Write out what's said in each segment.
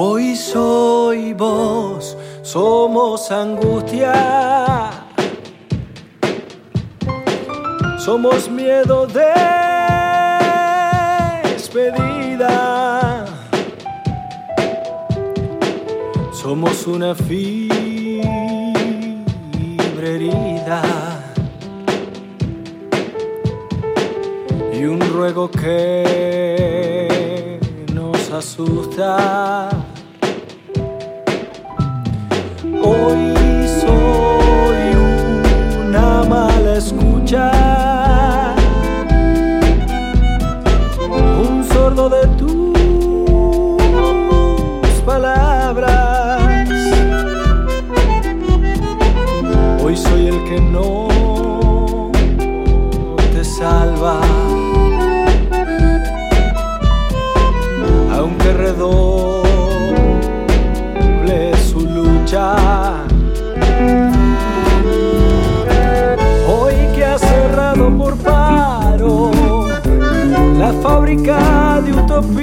Hoy soy vos, somos angustia. Somos miedo de despedida. Somos una fiebre herida. Y un ruego que nos asusta. Hoy soy una mala escucha, un sordo de de utopías,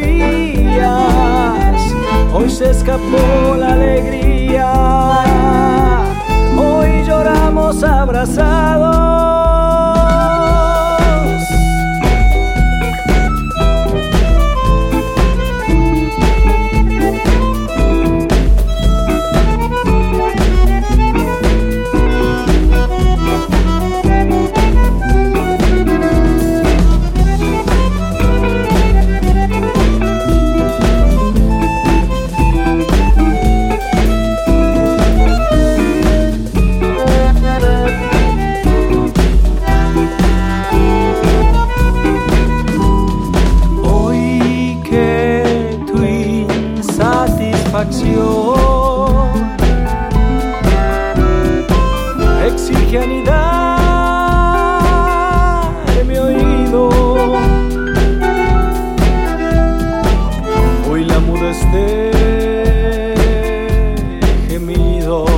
hoy se escapó la alegría, hoy lloramos abrazados. Exige anidar en mi oído. Hoy la mudez de gemidos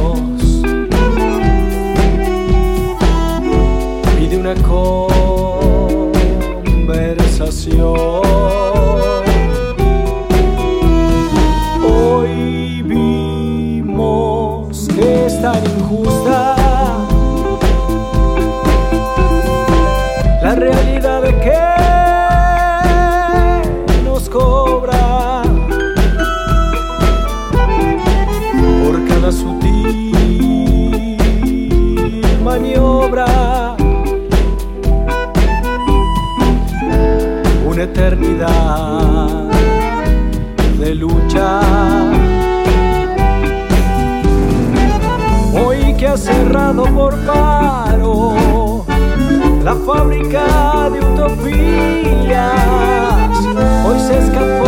pide una conversación. Una eternidad de lucha. Hoy que ha cerrado por paro la fábrica de utopías, hoy se escapó.